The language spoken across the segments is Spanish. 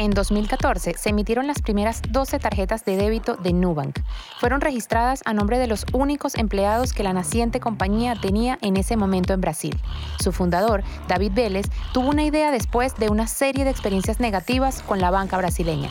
En 2014 se emitieron las primeras 12 tarjetas de débito de Nubank. Fueron registradas a nombre de los únicos empleados que la naciente compañía tenía en ese momento en Brasil. Su fundador, David Vélez, tuvo una idea después de una serie de experiencias negativas con la banca brasileña.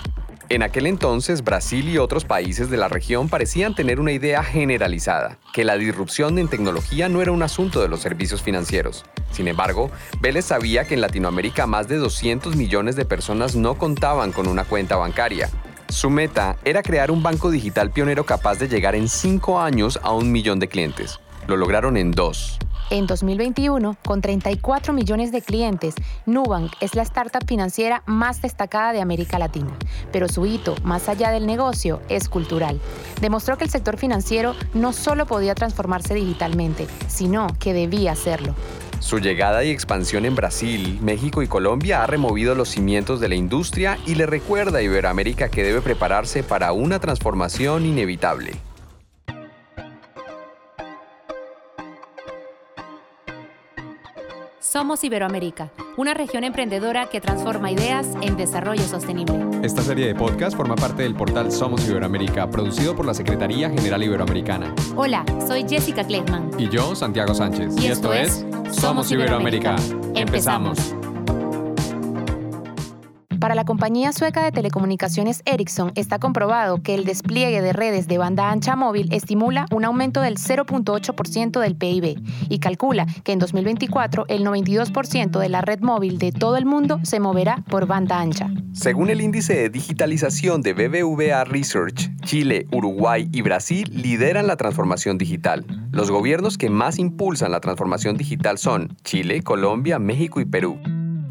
En aquel entonces, Brasil y otros países de la región parecían tener una idea generalizada, que la disrupción en tecnología no era un asunto de los servicios financieros. Sin embargo, Vélez sabía que en Latinoamérica más de 200 millones de personas no contaban con una cuenta bancaria. Su meta era crear un banco digital pionero capaz de llegar en cinco años a un millón de clientes. Lo lograron en dos. En 2021, con 34 millones de clientes, Nubank es la startup financiera más destacada de América Latina. Pero su hito, más allá del negocio, es cultural. Demostró que el sector financiero no solo podía transformarse digitalmente, sino que debía hacerlo. Su llegada y expansión en Brasil, México y Colombia ha removido los cimientos de la industria y le recuerda a Iberoamérica que debe prepararse para una transformación inevitable. Somos Iberoamérica, una región emprendedora que transforma ideas en desarrollo sostenible. Esta serie de podcast forma parte del portal Somos Iberoamérica, producido por la Secretaría General Iberoamericana. Hola, soy Jessica Kleckman. Y yo, Santiago Sánchez. Y, esto, es Somos Iberoamérica. Empezamos. Compañía sueca de telecomunicaciones Ericsson está comprobado que el despliegue de redes de banda ancha móvil estimula un aumento del 0.8% del PIB y calcula que en 2024 el 92% de la red móvil de todo el mundo se moverá por banda ancha. Según el índice de digitalización de BBVA Research, Chile, Uruguay y Brasil lideran la transformación digital. Los gobiernos que más impulsan la transformación digital son Chile, Colombia, México y Perú.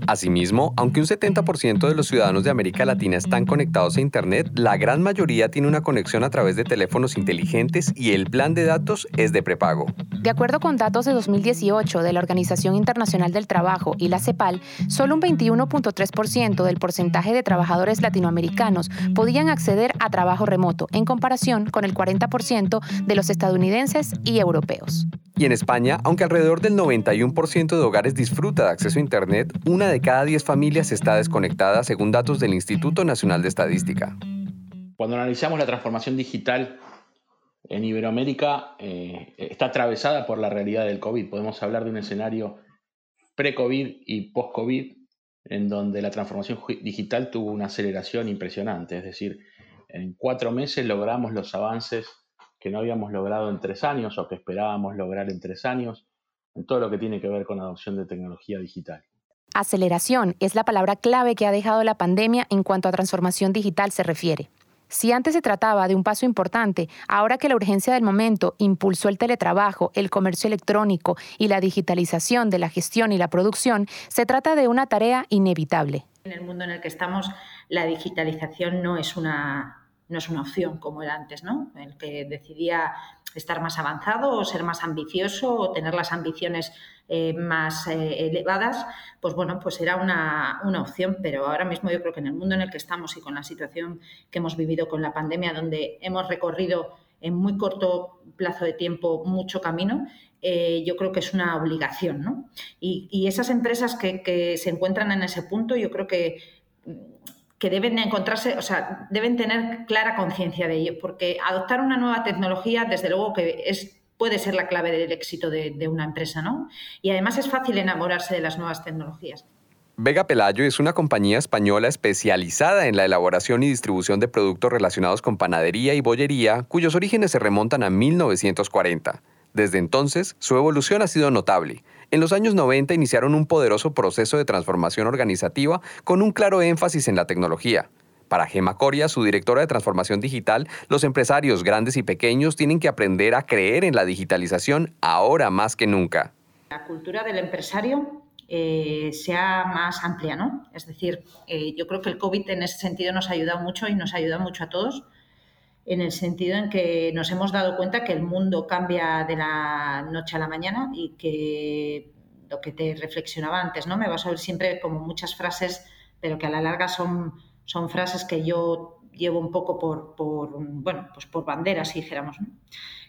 Asimismo, aunque un 70% de los ciudadanos de América Latina están conectados a Internet, la gran mayoría tiene una conexión a través de teléfonos inteligentes y el plan de datos es de prepago. De acuerdo con datos de 2018 de la Organización Internacional del Trabajo y la CEPAL, solo un 21.3% del porcentaje de trabajadores latinoamericanos podían acceder a trabajo remoto, en comparación con el 40% de los estadounidenses y europeos. Y en España, aunque alrededor del 91% de hogares disfruta de acceso a Internet, una de cada 10 familias está desconectada según datos del Instituto Nacional de Estadística. Cuando analizamos la transformación digital en Iberoamérica, eh, está atravesada por la realidad del COVID. Podemos hablar de un escenario pre-COVID y post-COVID, en donde la transformación digital tuvo una aceleración impresionante. Es decir, en cuatro meses logramos los avances que no habíamos logrado en tres años o que esperábamos lograr en tres años, en todo lo que tiene que ver con la adopción de tecnología digital. Aceleración es la palabra clave que ha dejado la pandemia en cuanto a transformación digital se refiere. Si antes se trataba de un paso importante, ahora que la urgencia del momento impulsó el teletrabajo, el comercio electrónico y la digitalización de la gestión y la producción, se trata de una tarea inevitable. En el mundo en el que estamos, la digitalización no es una, no es una opción como era antes, ¿no? El que decidía estar más avanzado o ser más ambicioso o tener las ambiciones eh, más eh, elevadas, pues bueno, pues era una, una, opción, pero ahora mismo yo creo que en el mundo en el que estamos y con la situación que hemos vivido con la pandemia, donde hemos recorrido en muy corto plazo de tiempo mucho camino, eh, yo creo que es una obligación, ¿no? Y, y esas empresas que, que se encuentran en ese punto, yo creo que que deben encontrarse, o sea, deben tener clara conciencia de ello, porque adoptar una nueva tecnología, desde luego que es puede ser la clave del éxito de, de, una empresa, ¿no? Y además es fácil enamorarse de las nuevas tecnologías. Vega Pelayo es una compañía española especializada en la elaboración y distribución de productos relacionados con panadería y bollería, cuyos orígenes se remontan a 1940. Desde entonces, su evolución ha sido notable. En los años 90 iniciaron un poderoso proceso de transformación organizativa con un claro énfasis en la tecnología. Para Gema Coria, su directora de transformación digital, los empresarios grandes y pequeños tienen que aprender a creer en la digitalización ahora más que nunca. La cultura del empresario eh, sea más amplia, ¿no? Es decir, eh, yo creo que el COVID en ese sentido nos ha ayudado mucho y nos ha ayudado mucho a todos en el sentido en que nos hemos dado cuenta que el mundo cambia de la noche a la mañana y que lo que te reflexionaba antes, ¿no? Me vas a oír siempre como muchas frases, pero que a la larga son, son frases que yo llevo un poco por, por bueno, pues por bandera, si dijéramos,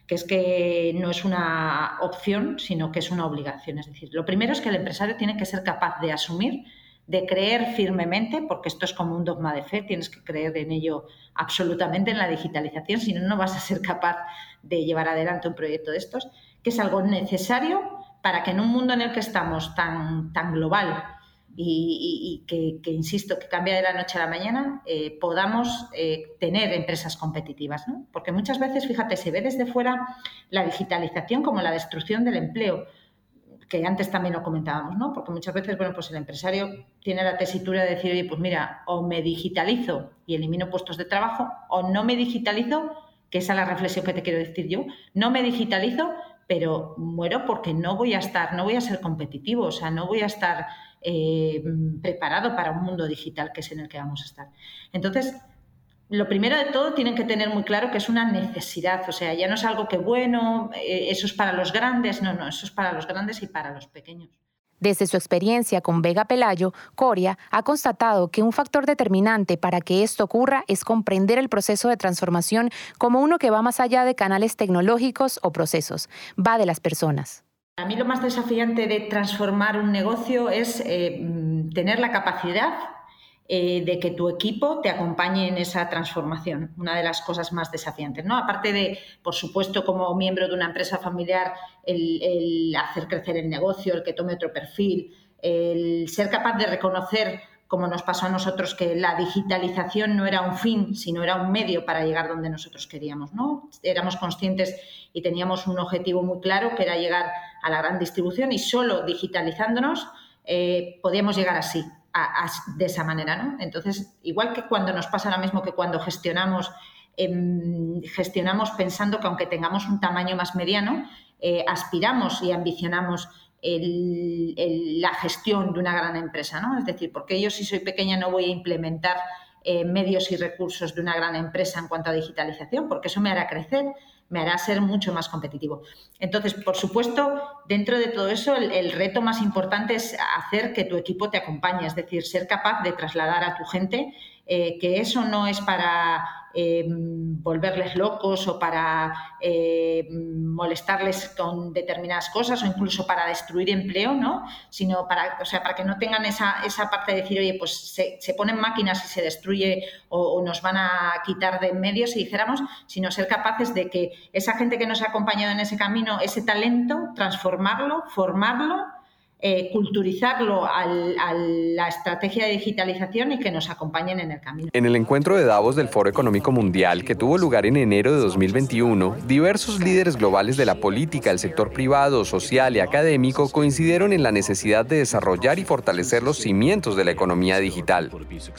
que es que no es una opción, sino que es una obligación. Es decir, lo primero es que el empresario tiene que ser capaz de asumir de creer firmemente, porque esto es como un dogma de fe, tienes que creer en ello absolutamente, en la digitalización, si no, no vas a ser capaz de llevar adelante un proyecto de estos, que es algo necesario para que en un mundo en el que estamos tan, tan global y, que, insisto, que cambia de la noche a la mañana, eh, podamos eh, tener empresas competitivas. Porque muchas veces, fíjate, se ve desde fuera la digitalización como la destrucción del empleo que antes también lo comentábamos, ¿no? Porque muchas veces, bueno, pues el empresario tiene la tesitura de decir, oye, pues mira, o me digitalizo y elimino puestos de trabajo, o no me digitalizo, que esa es la reflexión que te quiero decir yo, no me digitalizo, pero muero porque no voy a estar, no voy a ser competitivo, o sea, no voy a estar eh, preparado para un mundo digital que es en el que vamos a estar. Entonces, lo primero de todo tienen que tener muy claro que es una necesidad, o sea, ya no es algo que bueno, eh, eso es para los grandes, no, no, eso es para los grandes y para los pequeños. Desde su experiencia con Vega Pelayo, Coria ha constatado que un factor determinante para que esto ocurra es comprender el proceso de transformación como uno que va más allá de canales tecnológicos o procesos, va de las personas. A mí lo más desafiante de transformar un negocio es eh, tener la capacidad eh, de que tu equipo te acompañe en esa transformación, una de las cosas más desafiantes. ¿no? Aparte de, por supuesto, como miembro de una empresa familiar, el, hacer crecer el negocio, el que tome otro perfil, el ser capaz de reconocer como nos pasó a nosotros, que la digitalización no era un fin, sino era un medio para llegar donde nosotros queríamos. ¿no? Éramos conscientes y teníamos un objetivo muy claro, que era llegar a la gran distribución y solo digitalizándonos eh, podíamos llegar así, de esa manera, ¿no? Entonces, igual que cuando nos pasa lo mismo que cuando gestionamos, em, gestionamos pensando que aunque tengamos un tamaño más mediano, eh, aspiramos y ambicionamos la gestión de una gran empresa, ¿no? Es decir, porque yo si soy pequeña no voy a implementar eh, medios y recursos de una gran empresa en cuanto a digitalización, porque eso me hará crecer, me hará ser mucho más competitivo. Entonces, por supuesto, dentro de todo eso, el, reto más importante es hacer que tu equipo te acompañe, es decir, ser capaz de trasladar a tu gente eh, que eso no es para eh, volverles locos o para eh, molestarles con determinadas cosas o incluso para destruir empleo, ¿no? Sino para, o sea, para que no tengan esa, esa parte de decir, oye, pues se, se ponen máquinas y se destruye o, nos van a quitar de en medio, si dijéramos, sino ser capaces de que esa gente que nos ha acompañado en ese camino, ese talento, transformarlo, formarlo eh, culturizarlo a la estrategia de digitalización y que nos acompañen en el camino. En el encuentro de Davos del Foro Económico Mundial, que tuvo lugar en enero de 2021, diversos líderes globales de la política, el sector privado, social y académico coincidieron en la necesidad de desarrollar y fortalecer los cimientos de la economía digital.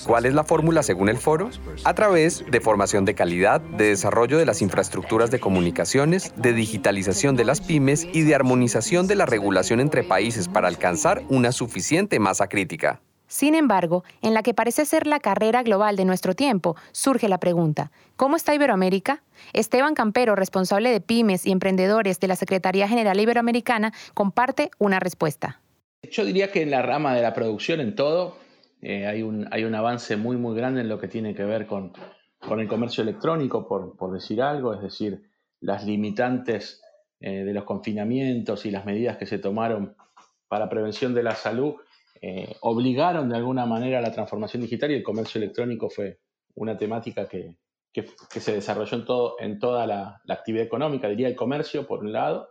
¿Cuál es la fórmula según el foro? A través de formación de calidad, de desarrollo de las infraestructuras de comunicaciones, de digitalización de las pymes y de armonización de la regulación entre países para alcanzar una suficiente masa crítica. Sin embargo, en la que parece ser la carrera global de nuestro tiempo, surge la pregunta, ¿cómo está Iberoamérica? Esteban Campero, responsable de pymes y emprendedores de la Secretaría General Iberoamericana, comparte una respuesta. Yo diría que en la rama de la producción, en todo, eh, hay, un, hay un avance muy, muy grande en lo que tiene que ver con, con el comercio electrónico, por, por, decir algo, es decir, las limitantes eh, de los confinamientos y las medidas que se tomaron para prevención de la salud eh, obligaron de alguna manera a la transformación digital y el comercio electrónico fue una temática que, se desarrolló en, todo, en toda la, actividad económica, diría el comercio por un lado,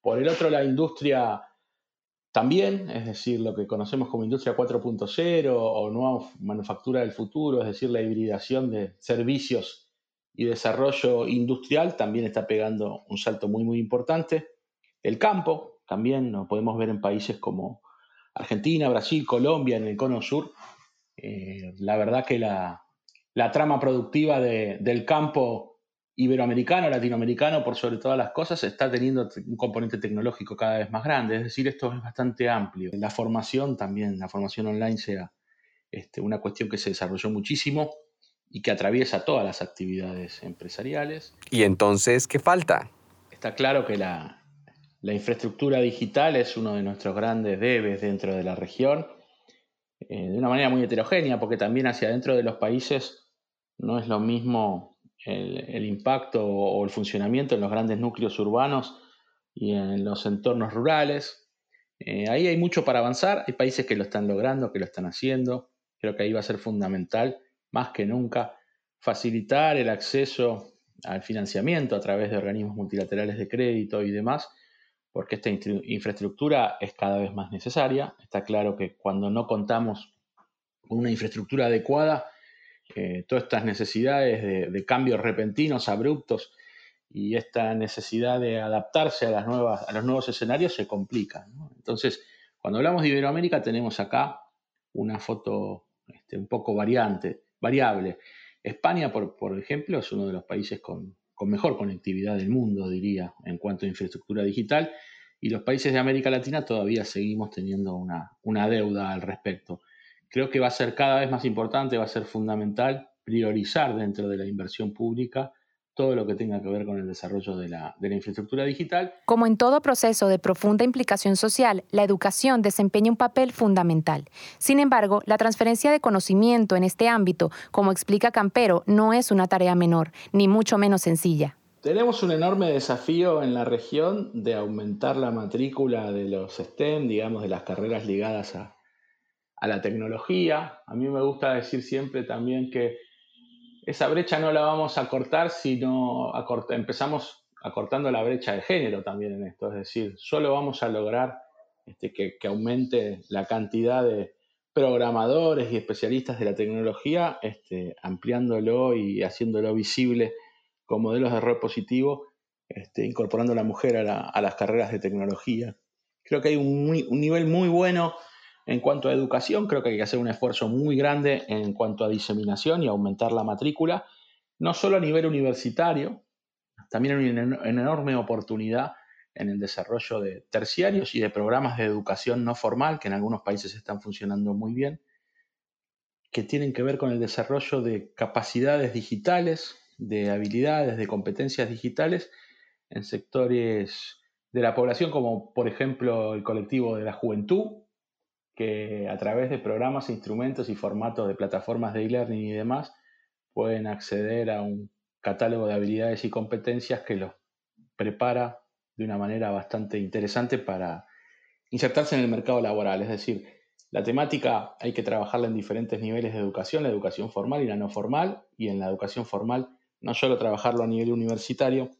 por el otro la industria también, es decir, lo que conocemos como industria 4.0 o nueva manufactura del futuro, es decir, la hibridación de servicios y desarrollo industrial también está pegando un salto muy, muy importante. El campo, también lo podemos ver en países como Argentina, Brasil, Colombia, en el cono sur. Eh, la verdad que la, trama productiva del campo iberoamericano, latinoamericano, por sobre todas las cosas, está teniendo un componente tecnológico cada vez más grande. Es decir, esto es bastante amplio. La formación también, la formación online sea este, una cuestión que se desarrolló muchísimo y que atraviesa todas las actividades empresariales. ¿Y entonces qué falta? Está claro que la, la infraestructura digital es uno de nuestros grandes debes dentro de la región, eh, de una manera muy heterogénea, porque también hacia adentro de los países no es lo mismo el, impacto o el funcionamiento en los grandes núcleos urbanos y en los entornos rurales. Eh, ahí hay mucho para avanzar, hay países que lo están logrando, que lo están haciendo, creo que ahí va a ser fundamental, más que nunca, facilitar el acceso al financiamiento a través de organismos multilaterales de crédito y demás, porque esta infraestructura es cada vez más necesaria. Está claro que cuando no contamos con una infraestructura adecuada, eh, todas estas necesidades de, cambios repentinos, abruptos, y esta necesidad de adaptarse a, las nuevas, a los nuevos escenarios se complican. Entonces, cuando hablamos de Iberoamérica, tenemos acá una foto este, un poco variante, variable. España, por, ejemplo, es uno de los países con, con, mejor conectividad del mundo, diría, en cuanto a infraestructura digital, y los países de América Latina todavía seguimos teniendo una, una deuda al respecto. Creo que va a ser cada vez más importante, va a ser fundamental priorizar dentro de la inversión pública todo lo que tenga que ver con el desarrollo de la, infraestructura digital. Como en todo proceso de profunda implicación social, la educación desempeña un papel fundamental. Sin embargo, la transferencia de conocimiento en este ámbito, como explica Campero, no es una tarea menor, ni mucho menos sencilla. Tenemos un enorme desafío en la región de aumentar la matrícula de los STEM, digamos, de las carreras ligadas a, a la tecnología. A mí me gusta decir siempre también que esa brecha no la vamos a cortar si no empezamos acortando la brecha de género también en esto. Es decir, solo vamos a lograr este, que, aumente la cantidad de programadores y especialistas de la tecnología, este, ampliándolo y haciéndolo visible con modelos de rol positivo, este, incorporando a la mujer a, las carreras de tecnología. Creo que hay un, un nivel muy bueno en cuanto a educación, creo que hay que hacer un esfuerzo muy grande en cuanto a diseminación y aumentar la matrícula, no solo a nivel universitario, también hay una enorme oportunidad en el desarrollo de terciarios y de programas de educación no formal, que en algunos países están funcionando muy bien, que tienen que ver con el desarrollo de capacidades digitales, de habilidades, de competencias digitales en sectores de la población, como por ejemplo el colectivo de la juventud, que a través de programas, instrumentos y formatos de plataformas de e-learning y demás pueden acceder a un catálogo de habilidades y competencias que los prepara de una manera bastante interesante para insertarse en el mercado laboral. Es decir, la temática hay que trabajarla en diferentes niveles de educación, la educación formal y la no formal, y en la educación formal no solo trabajarlo a nivel universitario,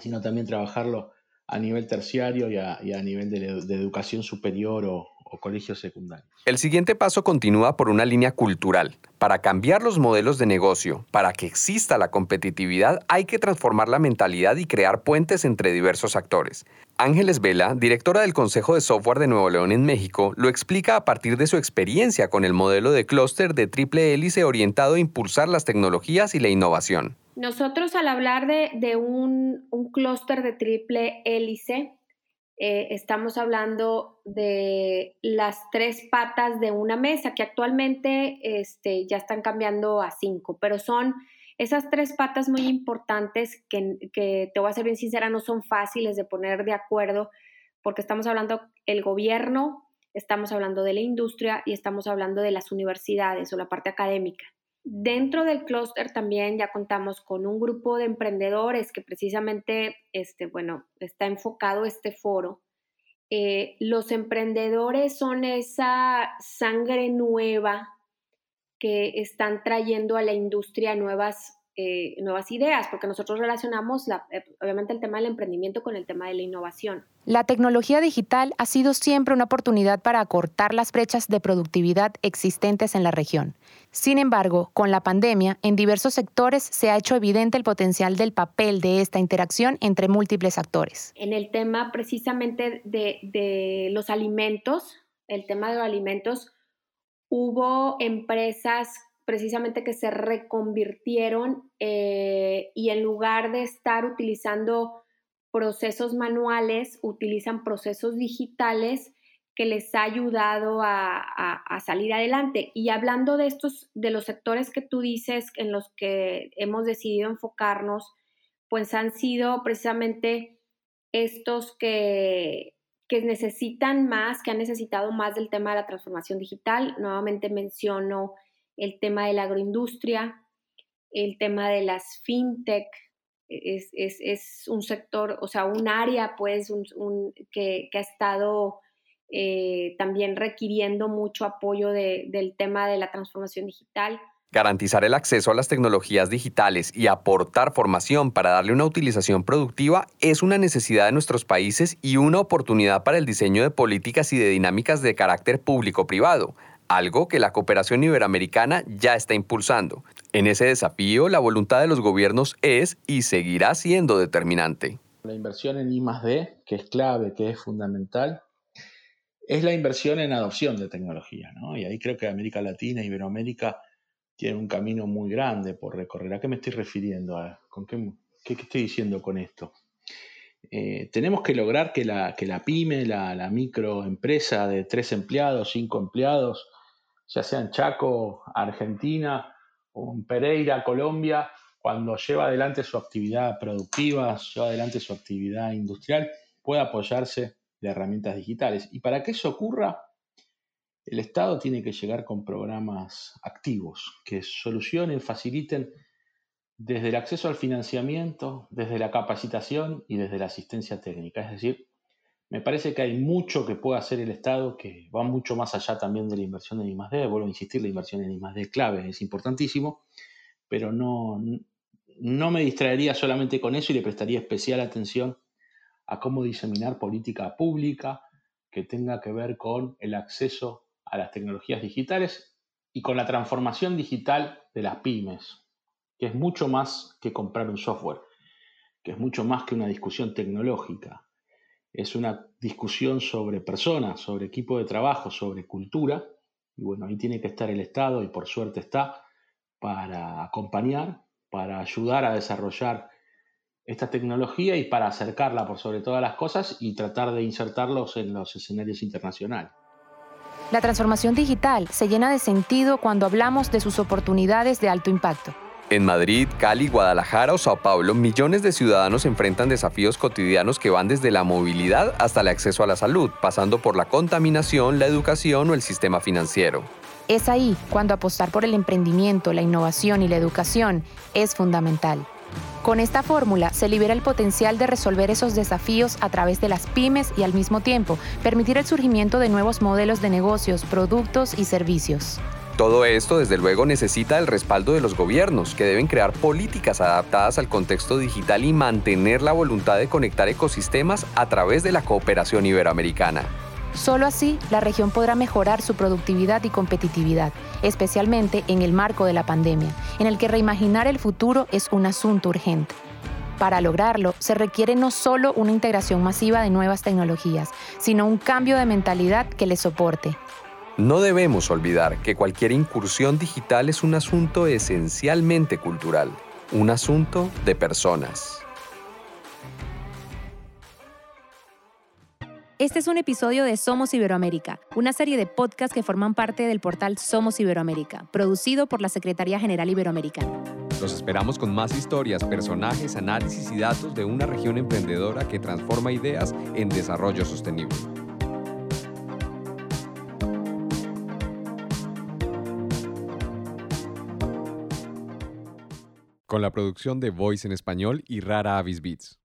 sino también trabajarlo a nivel terciario y a, nivel de, educación superior o, o colegios secundarios. El siguiente paso continúa por una línea cultural. Para cambiar los modelos de negocio, para que exista la competitividad, hay que transformar la mentalidad y crear puentes entre diversos actores. Ángeles Vela, directora del Consejo de Software de Nuevo León en México, lo explica a partir de su experiencia con el modelo de clúster de triple hélice orientado a impulsar las tecnologías y la innovación. Nosotros al hablar de, un, un clúster de triple hélice, eh, estamos hablando de las tres patas de una mesa, que actualmente este, ya están cambiando a cinco, pero son esas tres patas muy importantes que, que, te voy a ser bien sincera, no son fáciles de poner de acuerdo, porque estamos hablando el gobierno, estamos hablando de la industria y estamos hablando de las universidades o la parte académica. Dentro del clúster también ya contamos con un grupo de emprendedores que precisamente, este, bueno, está enfocado este foro. Eh, los emprendedores son esa sangre nueva que están trayendo a la industria nuevas eh, nuevas ideas, porque nosotros relacionamos eh, obviamente el tema del emprendimiento con el tema de la innovación. La tecnología digital ha sido siempre una oportunidad para acortar las brechas de productividad existentes en la región. Sin embargo, con la pandemia, en diversos sectores se ha hecho evidente el potencial del papel de esta interacción entre múltiples actores. En el tema precisamente de, de los alimentos, el tema de los alimentos, hubo empresas precisamente que se reconvirtieron eh, y en lugar de estar utilizando procesos manuales, utilizan procesos digitales que les ha ayudado a, salir adelante. Y hablando de estos, de los sectores que tú dices en los que hemos decidido enfocarnos, pues han sido precisamente estos que, que necesitan más, que han necesitado más del tema de la transformación digital. Nuevamente menciono el tema de la agroindustria, el tema de las fintech, es, un sector, o sea, un área pues un, que, ha estado eh, también requiriendo mucho apoyo del tema de la transformación digital. Garantizar el acceso a las tecnologías digitales y aportar formación para darle una utilización productiva es una necesidad de nuestros países y una oportunidad para el diseño de políticas y de dinámicas de carácter público-privado, algo que la cooperación iberoamericana ya está impulsando. En ese desafío, la voluntad de los gobiernos es y seguirá siendo determinante. La inversión en I+D, que es clave, que es fundamental, es la inversión en adopción de tecnología, ¿no? Y ahí creo que América Latina, Iberoamérica, tiene un camino muy grande por recorrer. ¿A qué me estoy refiriendo? ¿Con qué, estoy diciendo con esto? Eh, tenemos que lograr que la, que la pyme, la, microempresa de tres empleados, cinco empleados, ya sea en Chaco, Argentina, o en Pereira, Colombia, cuando lleva adelante su actividad productiva, lleva adelante su actividad industrial, pueda apoyarse de herramientas digitales. Y para que eso ocurra, el Estado tiene que llegar con programas activos que solucionen, faciliten desde el acceso al financiamiento, desde la capacitación y desde la asistencia técnica. Es decir, me parece que hay mucho que puede hacer el Estado que va mucho más allá también de la inversión en I+.D. Vuelvo a insistir, la inversión en I+.D. es clave, es importantísimo, pero no, no me distraería solamente con eso y le prestaría especial atención a cómo diseminar política pública que tenga que ver con el acceso a las tecnologías digitales y con la transformación digital de las pymes, que es mucho más que comprar un software, que es mucho más que una discusión tecnológica, es una discusión sobre personas, sobre equipo de trabajo, sobre cultura, y bueno, ahí tiene que estar el Estado y por suerte está para acompañar, para ayudar a desarrollar esta tecnología y para acercarla por sobre todas las cosas y tratar de insertarlos en los escenarios internacionales. La transformación digital se llena de sentido cuando hablamos de sus oportunidades de alto impacto. En Madrid, Cali, Guadalajara o Sao Paulo, millones de ciudadanos enfrentan desafíos cotidianos que van desde la movilidad hasta el acceso a la salud, pasando por la contaminación, la educación o el sistema financiero. Es ahí cuando apostar por el emprendimiento, la innovación y la educación es fundamental. Con esta fórmula se libera el potencial de resolver esos desafíos a través de las pymes y al mismo tiempo permitir el surgimiento de nuevos modelos de negocios, productos y servicios. Todo esto, desde luego, necesita el respaldo de los gobiernos, que deben crear políticas adaptadas al contexto digital y mantener la voluntad de conectar ecosistemas a través de la cooperación iberoamericana. Solo así la región podrá mejorar su productividad y competitividad, especialmente en el marco de la pandemia, en el que reimaginar el futuro es un asunto urgente. Para lograrlo, se requiere no solo una integración masiva de nuevas tecnologías, sino un cambio de mentalidad que les soporte. No debemos olvidar que cualquier incursión digital es un asunto esencialmente cultural, un asunto de personas. Este es un episodio de Somos Iberoamérica, una serie de podcasts que forman parte del portal Somos Iberoamérica, producido por la Secretaría General Iberoamericana. Los esperamos con más historias, personajes, análisis y datos de una región emprendedora que transforma ideas en desarrollo sostenible. Con la producción de Voice en español y Rara Avis Beats.